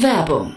Werbung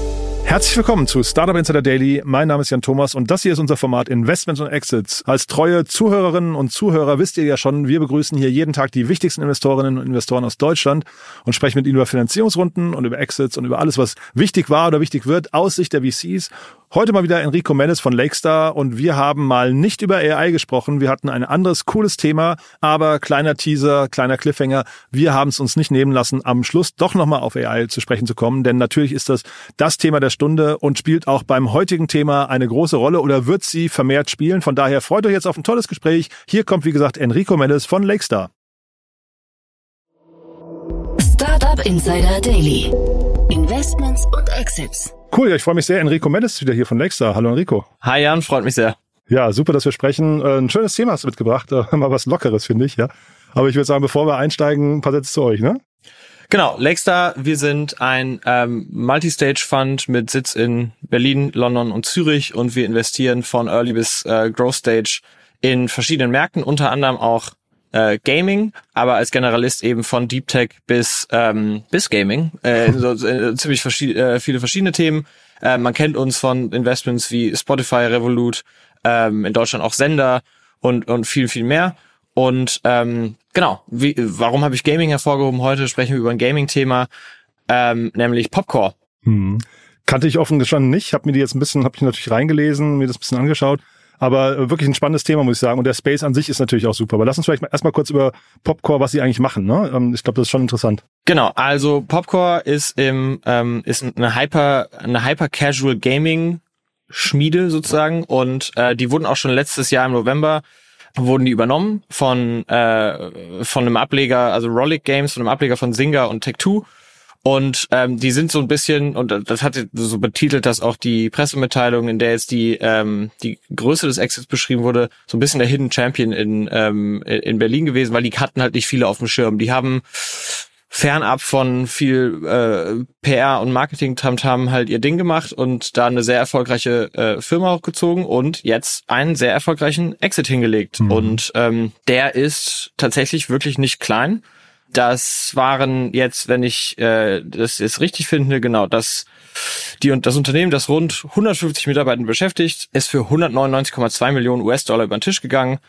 Herzlich willkommen zu Startup Insider Daily. Mein Name ist Jan Thomas und das hier ist unser Format Investments und Exits. Als treue Zuhörerinnen und Zuhörer wisst ihr ja schon, wir begrüßen hier jeden Tag die wichtigsten Investorinnen und Investoren aus Deutschland und sprechen mit ihnen über Finanzierungsrunden und über Exits und über alles, was wichtig war oder wichtig wird aus Sicht der VCs Heute mal wieder Enrico Mendes von Lakestar und wir haben mal nicht über AI gesprochen. Wir hatten ein anderes cooles Thema, aber kleiner Teaser, kleiner Cliffhanger. Wir haben es uns nicht nehmen lassen, am Schluss doch nochmal auf AI zu sprechen zu kommen, denn natürlich ist das das Thema der Stunde und spielt auch beim heutigen Thema eine große Rolle oder wird sie vermehrt spielen. Von daher freut euch jetzt auf ein tolles Gespräch. Hier kommt, wie gesagt, Enrico Mendes von Lakestar. Startup Insider Daily. Investments und Exits. Cool, ja, ich freue mich sehr. Enrico Mendes ist wieder hier von Lexstar. Hallo Enrico. Hi Jan, freut mich sehr. Ja, super, dass wir sprechen. Äh, ein schönes Thema hast du mitgebracht. Äh, mal was Lockeres, finde ich, ja. Aber ich würde sagen, bevor wir einsteigen, ein paar Sätze zu euch, ne? Genau, Lexstar, wir sind ein ähm, Multistage-Fund mit Sitz in Berlin, London und Zürich und wir investieren von Early bis äh, Growth Stage in verschiedenen Märkten, unter anderem auch äh, Gaming, aber als Generalist eben von Deep Tech bis ähm, bis Gaming, äh, so, äh, ziemlich verschied äh, viele verschiedene Themen. Äh, man kennt uns von Investments wie Spotify, Revolut, ähm, in Deutschland auch Sender und und viel viel mehr. Und ähm, genau, wie, warum habe ich Gaming hervorgehoben? Heute sprechen wir über ein Gaming-Thema, ähm, nämlich Popcore. Hm. Kannte ich offen gestanden nicht, habe mir die jetzt ein bisschen, habe ich natürlich reingelesen, mir das ein bisschen angeschaut. Aber äh, wirklich ein spannendes Thema, muss ich sagen. Und der Space an sich ist natürlich auch super. Aber lass uns vielleicht mal erstmal kurz über Popcore, was sie eigentlich machen. Ne? Ähm, ich glaube, das ist schon interessant. Genau, also Popcore ist im ähm, ist eine Hyper eine Hyper Casual Gaming Schmiede sozusagen und äh, die wurden auch schon letztes Jahr im November wurden die übernommen von äh, von einem Ableger, also Rollick Games, von einem Ableger von Zynga und Tech2 und ähm, die sind so ein bisschen, und das hat so betitelt, dass auch die Pressemitteilung, in der jetzt die, ähm, die Größe des Exits beschrieben wurde, so ein bisschen der Hidden Champion in, ähm, in Berlin gewesen, weil die hatten halt nicht viele auf dem Schirm. Die haben fernab von viel äh, PR und Marketing Tamtam halt ihr Ding gemacht und da eine sehr erfolgreiche äh, Firma hochgezogen und jetzt einen sehr erfolgreichen Exit hingelegt. Mhm. Und ähm, der ist tatsächlich wirklich nicht klein. Das waren jetzt, wenn ich äh, das jetzt richtig finde, genau, das die und das Unternehmen, das rund 150 Mitarbeiter beschäftigt, ist für 199,2 Millionen US-Dollar über den Tisch gegangen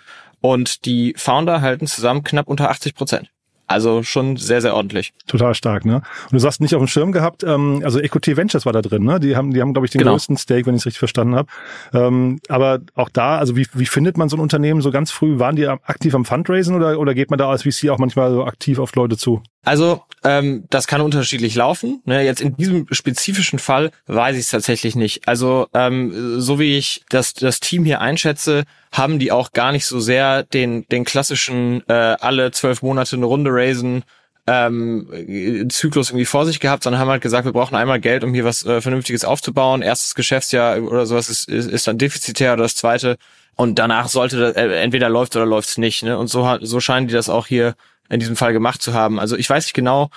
und die Founder halten zusammen knapp unter 80 Prozent. Also schon sehr, sehr ordentlich. Total stark, ne? Und du sagst nicht auf dem Schirm gehabt, ähm, also EQT Ventures war da drin, ne? Die haben, die haben, glaube ich, den genau. größten Stake, wenn ich es richtig verstanden habe. Ähm, aber auch da, also wie, wie findet man so ein Unternehmen so ganz früh? Waren die aktiv am Fundraisen oder, oder geht man da als VC auch manchmal so aktiv auf Leute zu? Also ähm, das kann unterschiedlich laufen. Ne? Jetzt in diesem spezifischen Fall weiß ich es tatsächlich nicht. Also ähm, so wie ich das, das Team hier einschätze, haben die auch gar nicht so sehr den, den klassischen äh, alle zwölf Monate eine Runde raisen ähm, Zyklus irgendwie vor sich gehabt, sondern haben halt gesagt, wir brauchen einmal Geld, um hier was äh, Vernünftiges aufzubauen. Erstes Geschäftsjahr oder sowas ist, ist, ist dann defizitär oder das zweite. Und danach sollte das, äh, entweder läuft oder läuft's nicht. Ne? Und so, so scheinen die das auch hier in diesem Fall gemacht zu haben. Also ich weiß nicht genau,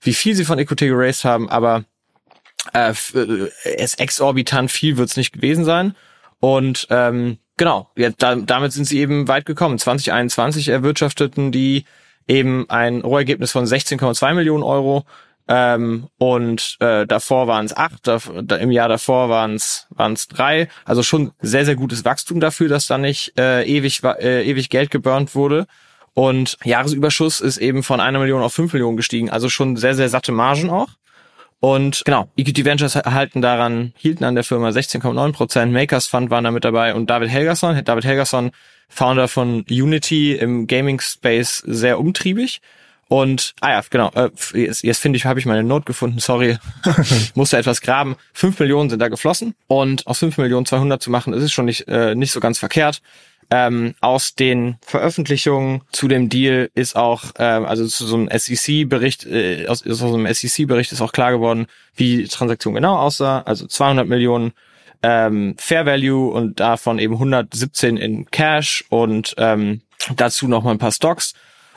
wie viel sie von EQT geraced haben, aber äh, äh, es exorbitant viel wird's nicht gewesen sein. Und ähm, genau, ja, da, damit sind sie eben weit gekommen. 2021 erwirtschafteten die eben ein Rohergebnis von 16,2 Millionen Euro. Ähm, und äh, davor waren es acht, da, da, im Jahr davor waren es waren es drei. Also schon sehr, sehr gutes Wachstum dafür, dass da nicht äh, ewig, äh, ewig Geld geburnt wurde. Und Jahresüberschuss ist eben von einer Million auf fünf Millionen gestiegen. Also schon sehr, sehr satte Margen auch. Und genau, Equity Ventures halten daran, hielten an der Firma 16,9 Prozent. Makers Fund waren da mit dabei und David Helgerson, David Helgerson, Founder von Unity im Gaming Space, sehr umtriebig. Und, ah ja, genau, äh, jetzt, jetzt finde ich, habe ich meine Note gefunden, sorry, musste etwas graben. Fünf Millionen sind da geflossen und aus fünf Millionen 200 zu machen, das ist schon nicht, äh, nicht so ganz verkehrt. Ähm, aus den Veröffentlichungen zu dem Deal ist auch, ähm, also zu so einem SEC-Bericht, äh, aus, aus so einem SEC-Bericht ist auch klar geworden, wie die Transaktion genau aussah. Also 200 Millionen ähm, Fair Value und davon eben 117 in Cash und ähm, dazu noch mal ein paar Stocks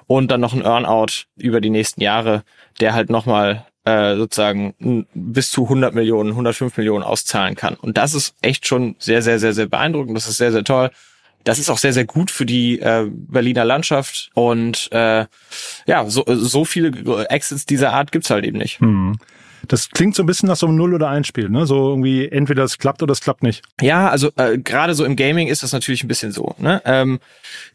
und dann noch ein Earnout über die nächsten Jahre, der halt nochmal äh, sozusagen bis zu 100 Millionen, 105 Millionen auszahlen kann. Und das ist echt schon sehr, sehr, sehr, sehr beeindruckend. Das ist sehr, sehr toll. Das ist auch sehr, sehr gut für die äh, Berliner Landschaft. Und äh, ja, so, so viele Exits dieser Art gibt's halt eben nicht. Hm. Das klingt so ein bisschen nach so einem Null- oder Einspiel, ne? So irgendwie entweder es klappt oder es klappt nicht. Ja, also äh, gerade so im Gaming ist das natürlich ein bisschen so. Ne? Ähm,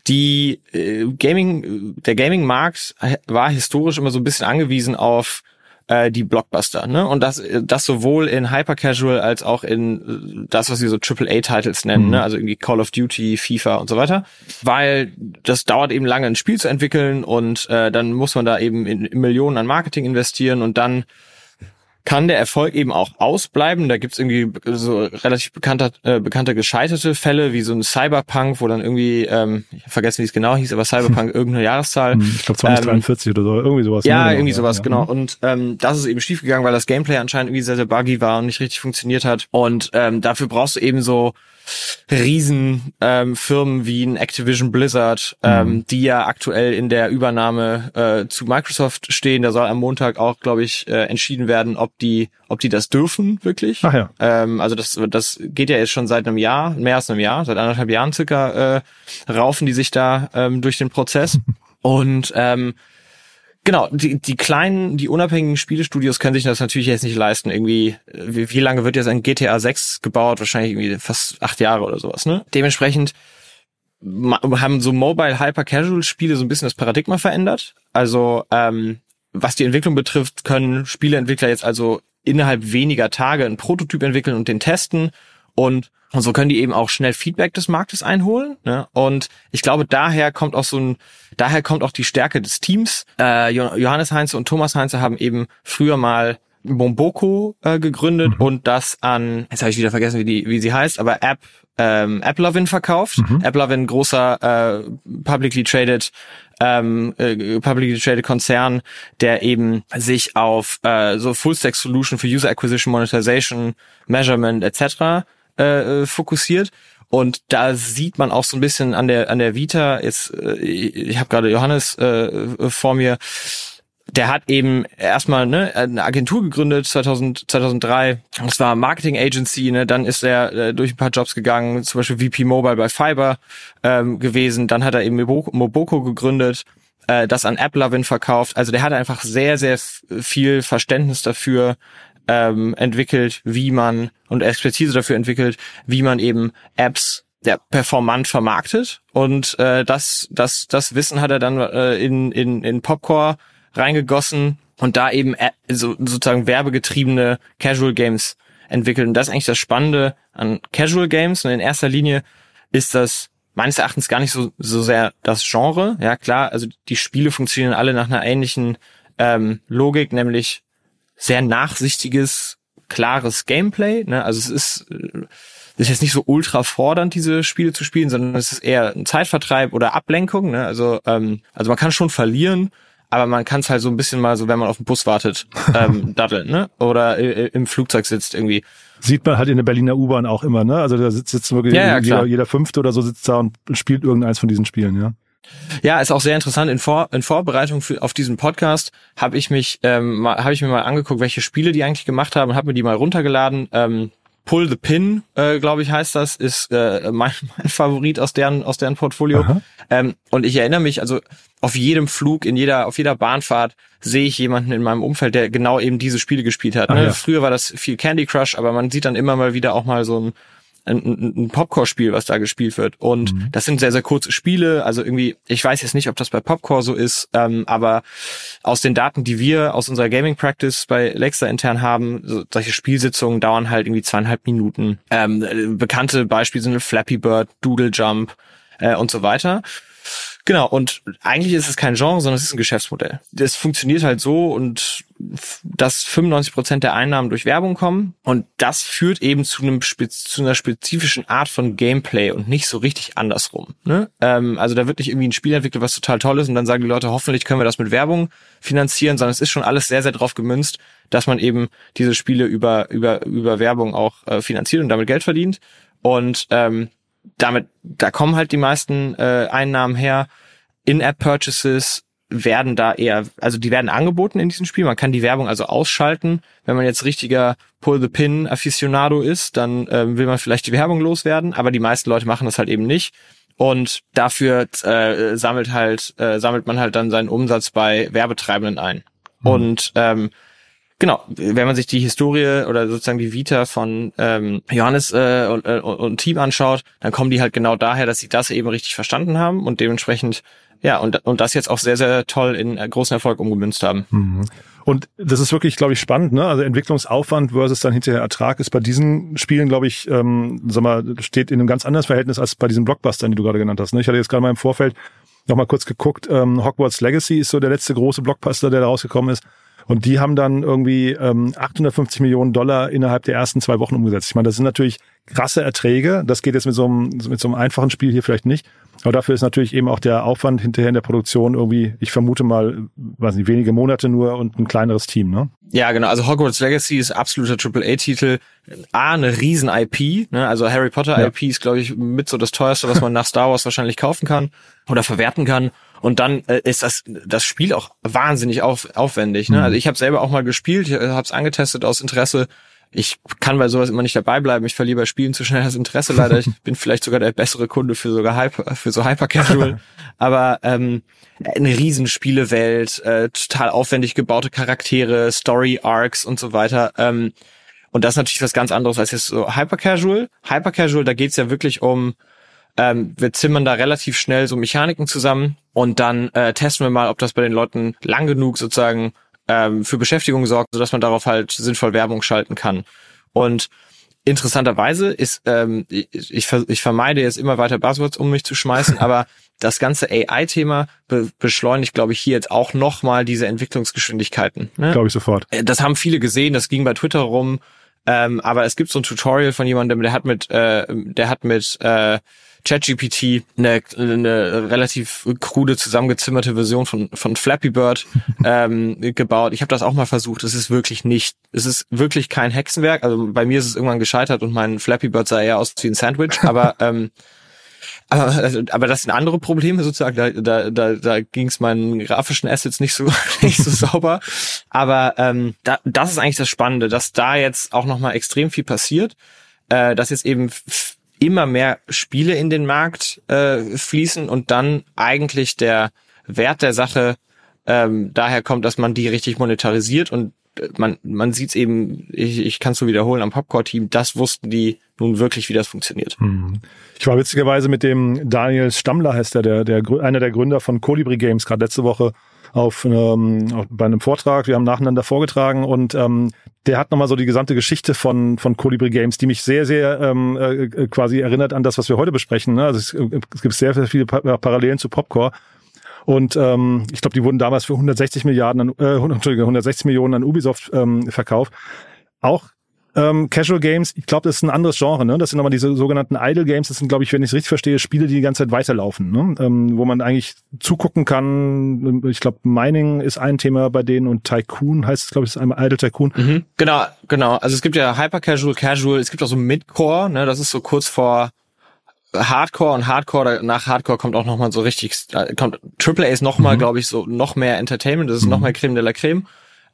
die äh, Gaming, der Gaming-Markt war historisch immer so ein bisschen angewiesen auf äh, die Blockbuster, ne? Und das, das sowohl in Hyper-Casual als auch in äh, das, was sie so AAA-Titles nennen, mhm. ne? Also irgendwie Call of Duty, FIFA und so weiter. Weil das dauert eben lange, ein Spiel zu entwickeln und äh, dann muss man da eben in, in Millionen an Marketing investieren und dann kann der Erfolg eben auch ausbleiben. Da gibt's irgendwie so relativ bekannte, äh, bekannte gescheiterte Fälle, wie so ein Cyberpunk, wo dann irgendwie, ähm, ich habe vergessen, wie es genau hieß, aber Cyberpunk irgendeine Jahreszahl. Hm, ich glaube 2043 ähm, oder so, irgendwie sowas. Ja, ne? irgendwie sowas, ja. genau. Und ähm, das ist eben schiefgegangen, weil das Gameplay anscheinend irgendwie sehr, sehr buggy war und nicht richtig funktioniert hat. Und ähm, dafür brauchst du eben so Riesenfirmen ähm, wie ein Activision Blizzard, ähm, mhm. die ja aktuell in der Übernahme äh, zu Microsoft stehen. Da soll am Montag auch, glaube ich, äh, entschieden werden, ob die, ob die das dürfen wirklich. Ach ja. Ähm, also das, das geht ja jetzt schon seit einem Jahr, mehr als einem Jahr, seit anderthalb Jahren circa äh, raufen die sich da ähm, durch den Prozess. Und ähm, Genau, die, die kleinen, die unabhängigen Spielestudios können sich das natürlich jetzt nicht leisten. Irgendwie, wie, wie lange wird jetzt ein GTA 6 gebaut? Wahrscheinlich irgendwie fast acht Jahre oder sowas, ne? Dementsprechend haben so Mobile Hyper Casual Spiele so ein bisschen das Paradigma verändert. Also, ähm, was die Entwicklung betrifft, können Spieleentwickler jetzt also innerhalb weniger Tage einen Prototyp entwickeln und den testen und und so können die eben auch schnell Feedback des Marktes einholen. Ne? Und ich glaube, daher kommt auch so ein, daher kommt auch die Stärke des Teams. Äh, Johannes Heinze und Thomas Heinze haben eben früher mal Bomboko äh, gegründet mhm. und das an, jetzt habe ich wieder vergessen, wie die, wie sie heißt, aber App, ähm, AppLovin verkauft. Mhm. AppLovin, großer äh, publicly traded ähm, äh, publicly traded Konzern, der eben sich auf äh, so Full Stack Solution für User Acquisition, Monetization, Measurement etc äh, fokussiert. Und da sieht man auch so ein bisschen an der an der Vita. Jetzt, äh, ich habe gerade Johannes äh, vor mir. Der hat eben erstmal ne, eine Agentur gegründet 2000, 2003. Das war Marketing Agency. Ne, dann ist er äh, durch ein paar Jobs gegangen, zum Beispiel VP Mobile bei Fiber ähm, gewesen. Dann hat er eben Moboko, gegründet äh, das an AppLovin verkauft. Also der hat einfach sehr, sehr viel Verständnis dafür, ähm, entwickelt, wie man und Expertise dafür entwickelt, wie man eben Apps der performant vermarktet. Und äh, das das das Wissen hat er dann äh, in in in Popcore reingegossen und da eben äh, so, sozusagen werbegetriebene Casual Games entwickelt. Und das ist eigentlich das Spannende an Casual Games. Und in erster Linie ist das meines Erachtens gar nicht so so sehr das Genre. Ja klar also die Spiele funktionieren alle nach einer ähnlichen ähm, Logik nämlich sehr nachsichtiges, klares Gameplay. Ne? Also es ist, äh, es ist jetzt nicht so ultra fordernd, diese Spiele zu spielen, sondern es ist eher ein Zeitvertreib oder Ablenkung. Ne? Also, ähm, also man kann schon verlieren, aber man kann es halt so ein bisschen mal so, wenn man auf den Bus wartet, ähm, daddeln, ne? Oder äh, im Flugzeug sitzt irgendwie. Sieht man halt in der Berliner U-Bahn auch immer, ne? Also da sitzt jetzt wirklich ja, ja, jeder, jeder Fünfte oder so sitzt da und spielt irgendeins von diesen Spielen, ja. Ja, ist auch sehr interessant. In, Vor in Vorbereitung für, auf diesen Podcast habe ich mich, ähm, habe ich mir mal angeguckt, welche Spiele die eigentlich gemacht haben und habe mir die mal runtergeladen. Ähm, Pull the Pin, äh, glaube ich, heißt das, ist äh, mein, mein Favorit aus deren aus deren Portfolio. Ähm, und ich erinnere mich, also auf jedem Flug, in jeder, auf jeder Bahnfahrt sehe ich jemanden in meinem Umfeld, der genau eben diese Spiele gespielt hat. Ne? ja. Früher war das viel Candy Crush, aber man sieht dann immer mal wieder auch mal so ein ein, ein Popcore-Spiel, was da gespielt wird. Und mhm. das sind sehr, sehr kurze Spiele. Also irgendwie, ich weiß jetzt nicht, ob das bei Popcore so ist, ähm, aber aus den Daten, die wir aus unserer Gaming Practice bei Lexa intern haben, so, solche Spielsitzungen dauern halt irgendwie zweieinhalb Minuten. Ähm, bekannte Beispiele sind Flappy Bird, Doodle Jump äh, und so weiter. Genau, und eigentlich ist es kein Genre, sondern es ist ein Geschäftsmodell. Das funktioniert halt so und dass 95 Prozent der Einnahmen durch Werbung kommen und das führt eben zu einem zu einer spezifischen Art von Gameplay und nicht so richtig andersrum. Ne? Ähm, also da wird nicht irgendwie ein Spiel entwickelt, was total toll ist und dann sagen die Leute, hoffentlich können wir das mit Werbung finanzieren, sondern es ist schon alles sehr sehr drauf gemünzt, dass man eben diese Spiele über über über Werbung auch äh, finanziert und damit Geld verdient und ähm, damit da kommen halt die meisten äh, Einnahmen her. In-App-Purchases werden da eher, also die werden angeboten in diesem Spiel. Man kann die Werbung also ausschalten. Wenn man jetzt richtiger Pull-the-Pin-Aficionado ist, dann ähm, will man vielleicht die Werbung loswerden, aber die meisten Leute machen das halt eben nicht. Und dafür äh, sammelt halt, äh, sammelt man halt dann seinen Umsatz bei Werbetreibenden ein. Mhm. Und ähm, Genau, wenn man sich die Historie oder sozusagen die Vita von ähm, Johannes äh, und, äh, und Team anschaut, dann kommen die halt genau daher, dass sie das eben richtig verstanden haben und dementsprechend ja, und, und das jetzt auch sehr, sehr toll in äh, großen Erfolg umgemünzt haben. Mhm. Und das ist wirklich, glaube ich, spannend, ne? Also Entwicklungsaufwand versus dann hinterher Ertrag ist bei diesen Spielen, glaube ich, ähm, sag mal, steht in einem ganz anderen Verhältnis als bei diesen Blockbustern, die du gerade genannt hast. Ne? Ich hatte jetzt gerade mal im Vorfeld noch mal kurz geguckt, ähm, Hogwarts Legacy ist so der letzte große Blockbuster, der da rausgekommen ist. Und die haben dann irgendwie ähm, 850 Millionen Dollar innerhalb der ersten zwei Wochen umgesetzt. Ich meine, das sind natürlich krasse Erträge. Das geht jetzt mit so einem, mit so einem einfachen Spiel hier vielleicht nicht. Aber dafür ist natürlich eben auch der Aufwand hinterher in der Produktion irgendwie, ich vermute mal, weiß nicht, wenige Monate nur und ein kleineres Team, ne? Ja, genau. Also Hogwarts Legacy ist absoluter AAA-Titel. A, eine riesen IP, ne? Also Harry Potter ja. IP ist, glaube ich, mit so das teuerste, was man nach Star Wars wahrscheinlich kaufen kann oder verwerten kann. Und dann äh, ist das das Spiel auch wahnsinnig auf, aufwendig. Ne? Mhm. Also ich habe selber auch mal gespielt, ich habe es angetestet aus Interesse ich kann bei sowas immer nicht dabei bleiben. Ich verliere bei Spielen zu schnell das Interesse leider. Ich bin vielleicht sogar der bessere Kunde für sogar Hyper, für so Hyper Casual. Aber ähm, eine riesen Spielewelt, äh, total aufwendig gebaute Charaktere, Story Arcs und so weiter. Ähm, und das ist natürlich was ganz anderes als jetzt so Hyper Casual. Hyper Casual, da geht's ja wirklich um ähm, wir zimmern da relativ schnell so Mechaniken zusammen und dann äh, testen wir mal, ob das bei den Leuten lang genug sozusagen ähm, für Beschäftigung sorgt, sodass man darauf halt sinnvoll Werbung schalten kann. Und interessanterweise ist, ähm, ich, ich vermeide jetzt immer weiter Buzzwords um mich zu schmeißen, aber das ganze AI-Thema be beschleunigt, glaube ich, hier jetzt auch nochmal diese Entwicklungsgeschwindigkeiten. Ne? Glaube ich sofort. Äh, das haben viele gesehen, das ging bei Twitter rum. Ähm, aber es gibt so ein Tutorial von jemandem, der hat mit, äh, der hat mit äh, ChatGPT eine, eine relativ krude zusammengezimmerte Version von von Flappy Bird ähm, gebaut. Ich habe das auch mal versucht. Es ist wirklich nicht, es ist wirklich kein Hexenwerk. Also bei mir ist es irgendwann gescheitert und mein Flappy Bird sah eher aus wie ein Sandwich. Aber ähm, aber, also, aber das sind andere Probleme sozusagen. Da, da, da, da ging es meinen grafischen Assets nicht so nicht so sauber. Aber ähm, da, das ist eigentlich das Spannende, dass da jetzt auch noch mal extrem viel passiert. Äh, dass jetzt eben immer mehr Spiele in den Markt äh, fließen und dann eigentlich der Wert der Sache ähm, daher kommt, dass man die richtig monetarisiert und äh, man, man sieht es eben, ich, ich kann es so wiederholen, am Popcore-Team, das wussten die nun wirklich, wie das funktioniert. Hm. Ich war witzigerweise mit dem Daniel Stammler, heißt der, der, der einer der Gründer von Colibri Games, gerade letzte Woche auf, ähm, auf, bei einem Vortrag. Wir haben nacheinander vorgetragen und ähm, der hat nochmal so die gesamte Geschichte von, von Colibri Games, die mich sehr, sehr ähm, äh, quasi erinnert an das, was wir heute besprechen. Ne? Also es, es gibt sehr, sehr viele Parallelen zu Popcore. Und ähm, ich glaube, die wurden damals für 160 Milliarden an, äh, Entschuldigung, 160 Millionen an Ubisoft ähm, verkauft. Auch ähm, Casual Games, ich glaube, das ist ein anderes Genre. Ne? Das sind nochmal diese sogenannten Idle Games. Das sind, glaube ich, wenn ich es richtig verstehe, Spiele, die die ganze Zeit weiterlaufen, ne? ähm, wo man eigentlich zugucken kann. Ich glaube, Mining ist ein Thema bei denen und Tycoon heißt es, glaube ich, ist einmal Idle Tycoon. Mhm. Genau, genau. Also es gibt ja Hyper Casual, Casual. Es gibt auch so Midcore. Ne? Das ist so kurz vor Hardcore und Hardcore, nach Hardcore kommt auch nochmal so richtig, äh, kommt Triple A ist nochmal, mhm. glaube ich, so noch mehr Entertainment, das ist mhm. noch mehr Creme de la Creme.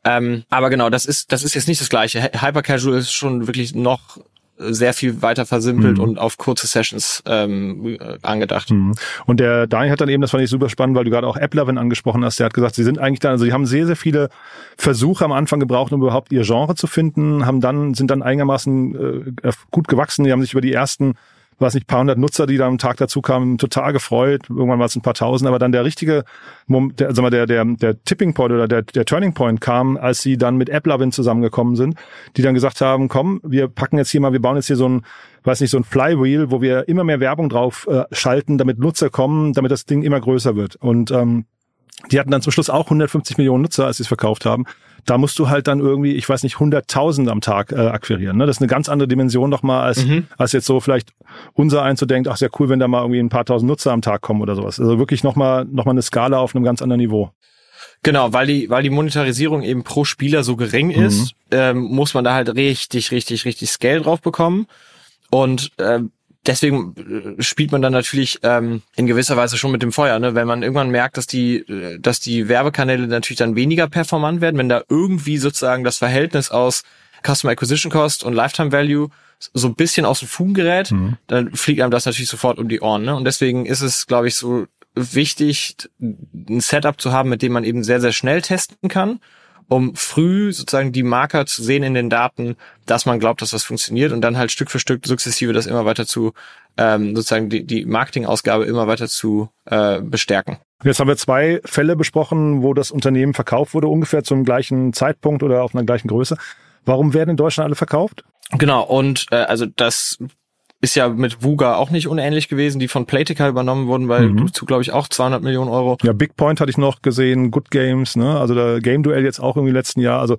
Ähm, aber genau, das ist, das ist jetzt nicht das gleiche. Hyper Casual ist schon wirklich noch sehr viel weiter versimpelt mhm. und auf kurze Sessions ähm, angedacht. Mhm. Und der Daniel hat dann eben, das fand ich super spannend, weil du gerade auch AppLovin angesprochen hast, der hat gesagt, sie sind eigentlich dann, also sie haben sehr, sehr viele Versuche am Anfang gebraucht, um überhaupt ihr Genre zu finden, haben dann, sind dann einigermaßen äh, gut gewachsen, die haben sich über die ersten weiß nicht, paar hundert Nutzer, die da am Tag dazu kamen, total gefreut. Irgendwann war es ein paar tausend, aber dann der richtige, der, also der, der, der Tipping Point oder der, der Turning Point kam, als sie dann mit AppLovin zusammengekommen sind, die dann gesagt haben, komm, wir packen jetzt hier mal, wir bauen jetzt hier so ein, weiß nicht, so ein Flywheel, wo wir immer mehr Werbung drauf äh, schalten, damit Nutzer kommen, damit das Ding immer größer wird. Und ähm, die hatten dann zum Schluss auch 150 Millionen Nutzer, als sie es verkauft haben. Da musst du halt dann irgendwie, ich weiß nicht, 100.000 am Tag äh, akquirieren. Ne? Das ist eine ganz andere Dimension nochmal, als, mhm. als jetzt so vielleicht unser einzudenkt, ach, sehr cool, wenn da mal irgendwie ein paar tausend Nutzer am Tag kommen oder sowas. Also wirklich nochmal noch mal eine Skala auf einem ganz anderen Niveau. Genau, weil die, weil die Monetarisierung eben pro Spieler so gering mhm. ist, ähm, muss man da halt richtig, richtig, richtig Scale drauf bekommen. Und ähm, deswegen äh, spielt man dann natürlich ähm, in gewisser Weise schon mit dem Feuer, ne? wenn man irgendwann merkt, dass die, äh, dass die Werbekanäle natürlich dann weniger performant werden, wenn da irgendwie sozusagen das Verhältnis aus Customer Acquisition Cost und Lifetime Value so ein bisschen aus dem Fugen gerät, mhm. dann fliegt einem das natürlich sofort um die Ohren. Ne? Und deswegen ist es, glaube ich, so wichtig, ein Setup zu haben, mit dem man eben sehr, sehr schnell testen kann um früh sozusagen die Marker zu sehen in den Daten, dass man glaubt, dass das funktioniert und dann halt Stück für Stück sukzessive das immer weiter zu, ähm, sozusagen die, die Marketingausgabe immer weiter zu äh, bestärken. Jetzt haben wir zwei Fälle besprochen, wo das Unternehmen verkauft wurde, ungefähr zum gleichen Zeitpunkt oder auf einer gleichen Größe. Warum werden in Deutschland alle verkauft? Genau, und äh, also das ist ja mit Vuga auch nicht unähnlich gewesen, die von Playtika übernommen wurden, weil mhm. zu, glaube ich, auch 200 Millionen Euro. Ja, Big Point hatte ich noch gesehen, Good Games, ne? Also der Game Duell jetzt auch irgendwie letzten Jahr. Also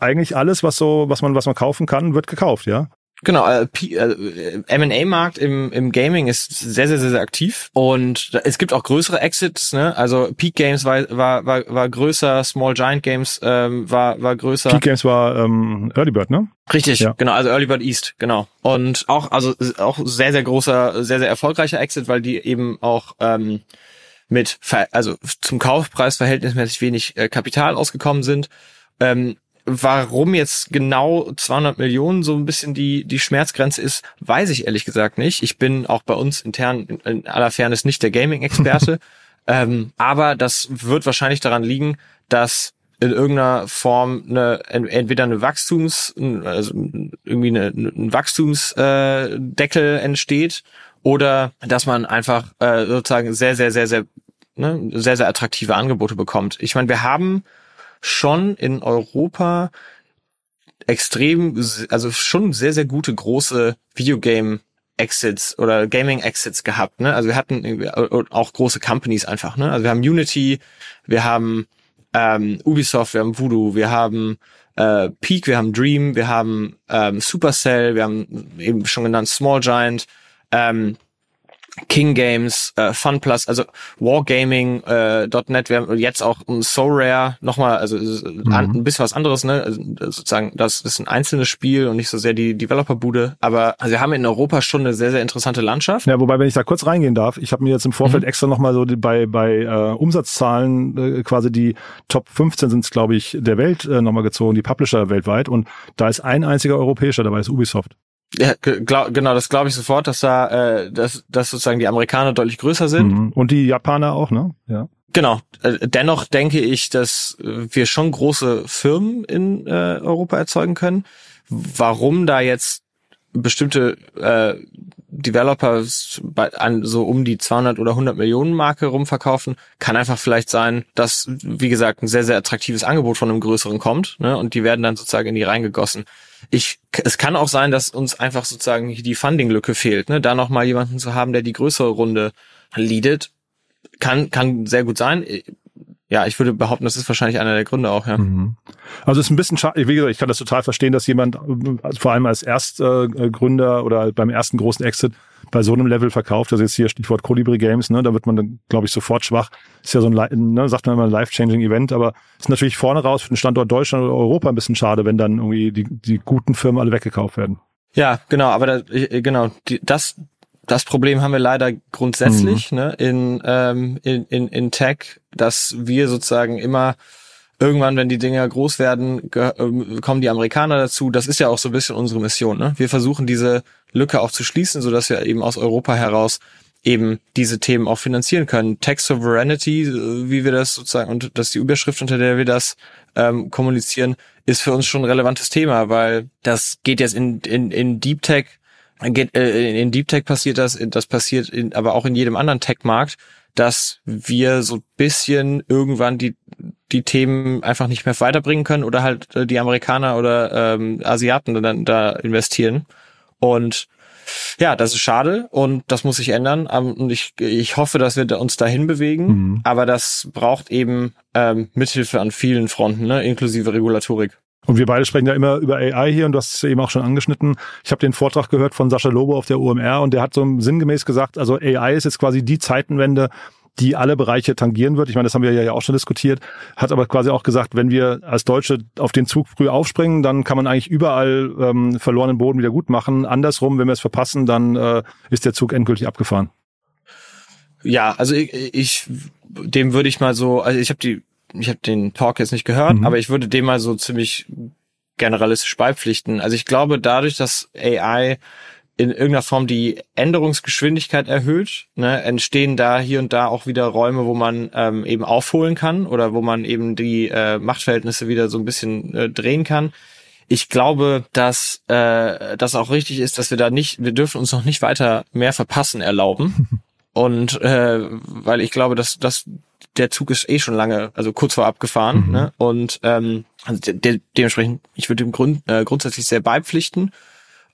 eigentlich alles, was so, was man, was man kaufen kann, wird gekauft, ja? Genau, äh, äh, M&A-Markt im, im Gaming ist sehr, sehr, sehr, sehr aktiv und es gibt auch größere Exits. Ne? Also Peak Games war, war, war, war größer, Small Giant Games ähm, war, war größer. Peak Games war ähm, Early Bird, ne? Richtig, ja. genau, also Early Bird East, genau. Und auch, also auch sehr, sehr großer, sehr, sehr erfolgreicher Exit, weil die eben auch ähm, mit, also zum Kaufpreis verhältnismäßig wenig äh, Kapital ausgekommen sind. Ähm, Warum jetzt genau 200 Millionen so ein bisschen die, die Schmerzgrenze ist, weiß ich ehrlich gesagt nicht. Ich bin auch bei uns intern in, in aller Fairness nicht der Gaming-Experte. ähm, aber das wird wahrscheinlich daran liegen, dass in irgendeiner Form eine, entweder eine Wachstums, also irgendwie eine, ein Wachstumsdeckel äh, entsteht oder dass man einfach äh, sozusagen sehr, sehr, sehr, sehr, ne, sehr, sehr attraktive Angebote bekommt. Ich meine, wir haben schon in Europa extrem, also schon sehr, sehr gute große Videogame Exits oder Gaming Exits gehabt, ne? Also wir hatten auch große Companies einfach, ne? Also wir haben Unity, wir haben ähm, Ubisoft, wir haben Voodoo, wir haben äh, Peak, wir haben Dream, wir haben ähm, Supercell, wir haben eben schon genannt Small Giant, ähm, King Games, äh, Fun Plus, also Wargaming.net, äh, wir haben jetzt auch ein So Rare, nochmal, also mhm. ein bisschen was anderes, ne? Also, sozusagen, das ist ein einzelnes Spiel und nicht so sehr die Developerbude, aber also wir haben in Europa schon eine sehr, sehr interessante Landschaft. Ja, wobei, wenn ich da kurz reingehen darf, ich habe mir jetzt im Vorfeld mhm. extra nochmal so die, bei, bei äh, Umsatzzahlen äh, quasi die Top 15 sind es, glaube ich, der Welt äh, nochmal gezogen, die Publisher weltweit und da ist ein einziger europäischer dabei, ist Ubisoft. Ja, glaub, genau, das glaube ich sofort, dass da, äh, dass, dass sozusagen die Amerikaner deutlich größer sind. Mhm. Und die Japaner auch, ne? Ja. Genau. Äh, dennoch denke ich, dass wir schon große Firmen in äh, Europa erzeugen können. Warum da jetzt bestimmte äh, Developer bei, an so um die 200 oder 100 Millionen Marke rumverkaufen, kann einfach vielleicht sein, dass, wie gesagt, ein sehr, sehr attraktives Angebot von einem größeren kommt ne, und die werden dann sozusagen in die reingegossen. Ich, es kann auch sein, dass uns einfach sozusagen die Funding-Lücke fehlt, ne, da nochmal jemanden zu haben, der die größere Runde leadet, kann, kann sehr gut sein ja, ich würde behaupten, das ist wahrscheinlich einer der Gründe auch, ja. Mhm. Also es ist ein bisschen schade, wie gesagt, ich kann das total verstehen, dass jemand also vor allem als Erstgründer oder beim ersten großen Exit bei so einem Level verkauft. Also jetzt hier Stichwort Colibri Games, ne, da wird man dann, glaube ich, sofort schwach. Ist ja so ein, ne, sagt man immer, ein life-changing Event, aber ist natürlich vorne raus für den Standort Deutschland oder Europa ein bisschen schade, wenn dann irgendwie die, die guten Firmen alle weggekauft werden. Ja, genau, aber da, genau, die, das, das Problem haben wir leider grundsätzlich mhm. ne, in, ähm, in, in, in Tech, dass wir sozusagen immer irgendwann, wenn die Dinger groß werden, ähm, kommen die Amerikaner dazu. Das ist ja auch so ein bisschen unsere Mission. Ne? Wir versuchen diese Lücke auch zu schließen, so dass wir eben aus Europa heraus eben diese Themen auch finanzieren können. Tech Sovereignty, äh, wie wir das sozusagen, und das ist die Überschrift, unter der wir das ähm, kommunizieren, ist für uns schon ein relevantes Thema, weil das geht jetzt in, in, in Deep Tech geht, äh, in Deep Tech passiert das, das passiert in, aber auch in jedem anderen Tech-Markt, dass wir so bisschen irgendwann die die Themen einfach nicht mehr weiterbringen können oder halt äh, die Amerikaner oder ähm, Asiaten dann da investieren. Und ja, das ist schade und das muss sich ändern. Ähm, und ich, ich hoffe, dass wir uns dahin bewegen. Mhm. Aber das braucht eben ähm, Mithilfe an vielen Fronten, ne, inklusive Regulatorik. Und wir beide sprechen ja immer über AI hier und du hast es eben auch schon angeschnitten. Ich habe den Vortrag gehört von Sascha Lobo auf der UMR und der hat so sinngemäß gesagt, also AI ist jetzt quasi die Zeitenwende, die alle Bereiche tangieren wird. Ich meine, das haben wir ja auch schon diskutiert, hat aber quasi auch gesagt, wenn wir als Deutsche auf den Zug früh aufspringen, dann kann man eigentlich überall ähm, verlorenen Boden wieder gut machen. Andersrum, wenn wir es verpassen, dann äh, ist der Zug endgültig abgefahren. Ja, also ich, ich dem würde ich mal so, also ich habe die ich habe den Talk jetzt nicht gehört, mhm. aber ich würde dem mal so ziemlich generalistisch beipflichten. Also ich glaube, dadurch, dass AI in irgendeiner Form die Änderungsgeschwindigkeit erhöht, ne, entstehen da hier und da auch wieder Räume, wo man ähm, eben aufholen kann oder wo man eben die äh, Machtverhältnisse wieder so ein bisschen äh, drehen kann. Ich glaube, dass äh, das auch richtig ist, dass wir da nicht, wir dürfen uns noch nicht weiter mehr verpassen erlauben. Und äh, weil ich glaube, dass, dass der Zug ist eh schon lange, also kurz vor abgefahren. Mhm. Ne? Und ähm, also de de dementsprechend, ich würde dem Grund, äh, grundsätzlich sehr beipflichten.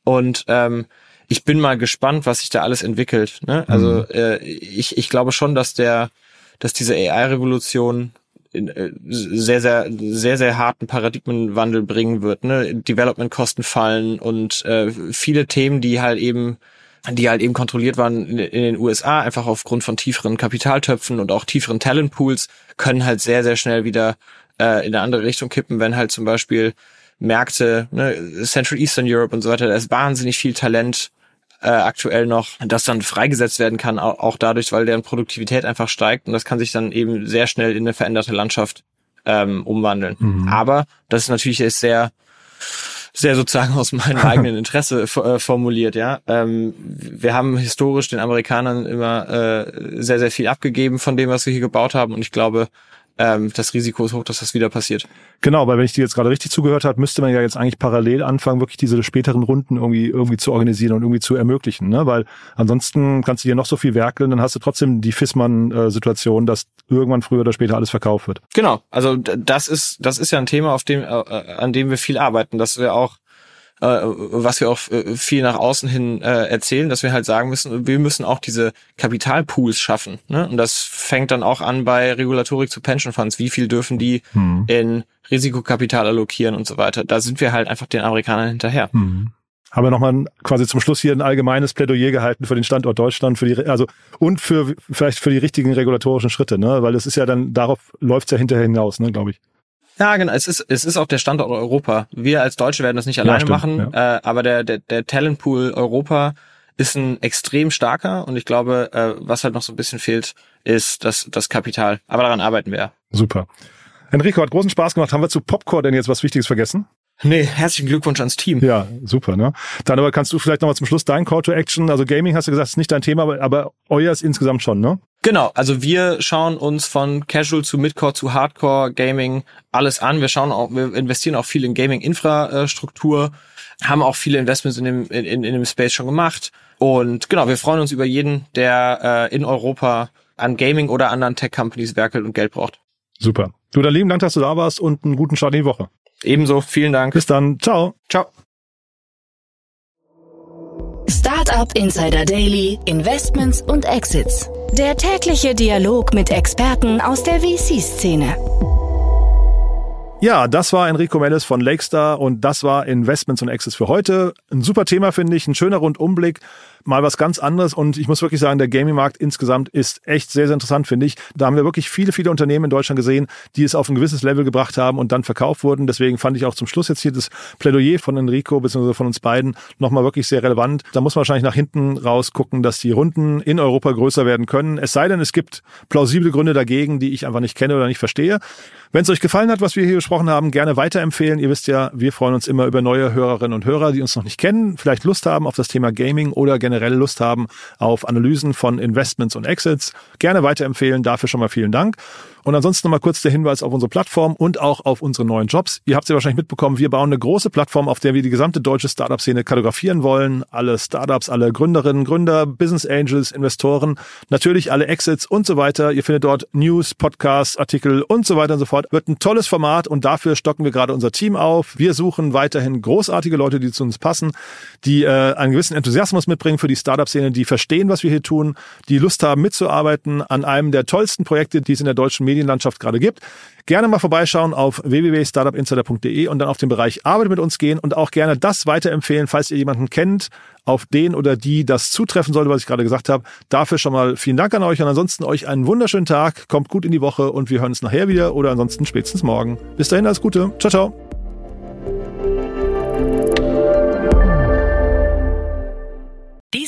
Und ähm, ich bin mal gespannt, was sich da alles entwickelt. Ne? Also mhm. äh, ich, ich glaube schon, dass der, dass diese AI-Revolution äh, sehr, sehr, sehr, sehr harten Paradigmenwandel bringen wird. Ne? Development-Kosten fallen und äh, viele Themen, die halt eben die halt eben kontrolliert waren in, in den USA, einfach aufgrund von tieferen Kapitaltöpfen und auch tieferen Talentpools, können halt sehr, sehr schnell wieder äh, in eine andere Richtung kippen, wenn halt zum Beispiel Märkte, ne, Central Eastern Europe und so weiter, da ist wahnsinnig viel Talent äh, aktuell noch, das dann freigesetzt werden kann, auch, auch dadurch, weil deren Produktivität einfach steigt und das kann sich dann eben sehr schnell in eine veränderte Landschaft ähm, umwandeln. Mhm. Aber das ist natürlich sehr sehr sozusagen aus meinem eigenen Interesse äh, formuliert, ja. Ähm, wir haben historisch den Amerikanern immer äh, sehr, sehr viel abgegeben von dem, was wir hier gebaut haben. Und ich glaube, ähm, das Risiko ist hoch, dass das wieder passiert. Genau, weil wenn ich dir jetzt gerade richtig zugehört habe, müsste man ja jetzt eigentlich parallel anfangen, wirklich diese späteren Runden irgendwie irgendwie zu organisieren und irgendwie zu ermöglichen, ne? Weil ansonsten kannst du dir noch so viel werkeln, dann hast du trotzdem die Fissmann-Situation, dass irgendwann früher oder später alles verkauft wird. Genau, also das ist das ist ja ein Thema, auf dem äh, an dem wir viel arbeiten, dass wir auch was wir auch äh, viel nach außen hin äh, erzählen, dass wir halt sagen müssen, wir müssen auch diese Kapitalpools schaffen. Ne? Und das fängt dann auch an bei Regulatorik zu Pension Funds. Wie viel dürfen die hm. in Risikokapital allokieren und so weiter? Da sind wir halt einfach den Amerikanern hinterher. Hm haben wir nochmal quasi zum Schluss hier ein allgemeines Plädoyer gehalten für den Standort Deutschland, für die, also und für vielleicht für die richtigen regulatorischen Schritte, ne? Weil es ist ja dann, darauf läuft's ja hinterher hinaus, ne, glaube ich. Ja, genau. Es ist, es ist auch der Standort Europa. Wir als Deutsche werden das nicht alleine ja, machen, ja. äh, aber der, der, der Talentpool Europa ist ein extrem starker und ich glaube, äh, was halt noch so ein bisschen fehlt, ist das, das Kapital. Aber daran arbeiten wir ja. Super. Enrico, hat großen Spaß gemacht. Haben wir zu Popcorn denn jetzt was Wichtiges vergessen? Nee, herzlichen Glückwunsch ans Team. Ja, super, ne? Dann aber kannst du vielleicht nochmal zum Schluss dein Call to Action, also Gaming hast du gesagt, ist nicht dein Thema, aber, aber euer ist insgesamt schon, ne? Genau, also wir schauen uns von Casual zu Midcore zu Hardcore Gaming alles an. Wir schauen auch, wir investieren auch viel in Gaming-Infrastruktur, haben auch viele Investments in dem, in, in dem Space schon gemacht. Und genau, wir freuen uns über jeden, der äh, in Europa an Gaming oder anderen Tech-Companies werkelt und Geld braucht. Super. Du, dann lieben Dank, dass du da warst und einen guten Start in die Woche. Ebenso, vielen Dank. Bis dann. Ciao. Ciao. Startup Insider Daily, Investments und Exits. Der tägliche Dialog mit Experten aus der VC-Szene. Ja, das war Enrico Mellis von Lakestar und das war Investments und Exits für heute. Ein super Thema, finde ich, ein schöner Rundumblick mal was ganz anderes. Und ich muss wirklich sagen, der Gaming-Markt insgesamt ist echt sehr, sehr interessant, finde ich. Da haben wir wirklich viele, viele Unternehmen in Deutschland gesehen, die es auf ein gewisses Level gebracht haben und dann verkauft wurden. Deswegen fand ich auch zum Schluss jetzt hier das Plädoyer von Enrico bzw. von uns beiden nochmal wirklich sehr relevant. Da muss man wahrscheinlich nach hinten raus gucken, dass die Runden in Europa größer werden können. Es sei denn, es gibt plausible Gründe dagegen, die ich einfach nicht kenne oder nicht verstehe. Wenn es euch gefallen hat, was wir hier besprochen haben, gerne weiterempfehlen. Ihr wisst ja, wir freuen uns immer über neue Hörerinnen und Hörer, die uns noch nicht kennen, vielleicht Lust haben auf das Thema Gaming oder generell Lust haben auf Analysen von Investments und Exits. Gerne weiterempfehlen. Dafür schon mal vielen Dank. Und ansonsten nochmal kurz der Hinweis auf unsere Plattform und auch auf unsere neuen Jobs. Ihr habt es ja wahrscheinlich mitbekommen, wir bauen eine große Plattform, auf der wir die gesamte deutsche Startup-Szene kartografieren wollen. Alle Startups, alle Gründerinnen, Gründer, Business Angels, Investoren, natürlich alle Exits und so weiter. Ihr findet dort News, Podcasts, Artikel und so weiter und so fort. Wird ein tolles Format und dafür stocken wir gerade unser Team auf. Wir suchen weiterhin großartige Leute, die zu uns passen, die äh, einen gewissen Enthusiasmus mitbringen für die Startup-Szene, die verstehen, was wir hier tun, die Lust haben mitzuarbeiten an einem der tollsten Projekte, die es in der deutschen Medienlandschaft gerade gibt. Gerne mal vorbeischauen auf www.startupinsider.de und dann auf den Bereich Arbeit mit uns gehen und auch gerne das weiterempfehlen, falls ihr jemanden kennt, auf den oder die das zutreffen sollte, was ich gerade gesagt habe. Dafür schon mal vielen Dank an euch und ansonsten euch einen wunderschönen Tag. Kommt gut in die Woche und wir hören uns nachher wieder oder ansonsten spätestens morgen. Bis dahin, alles Gute. Ciao, ciao.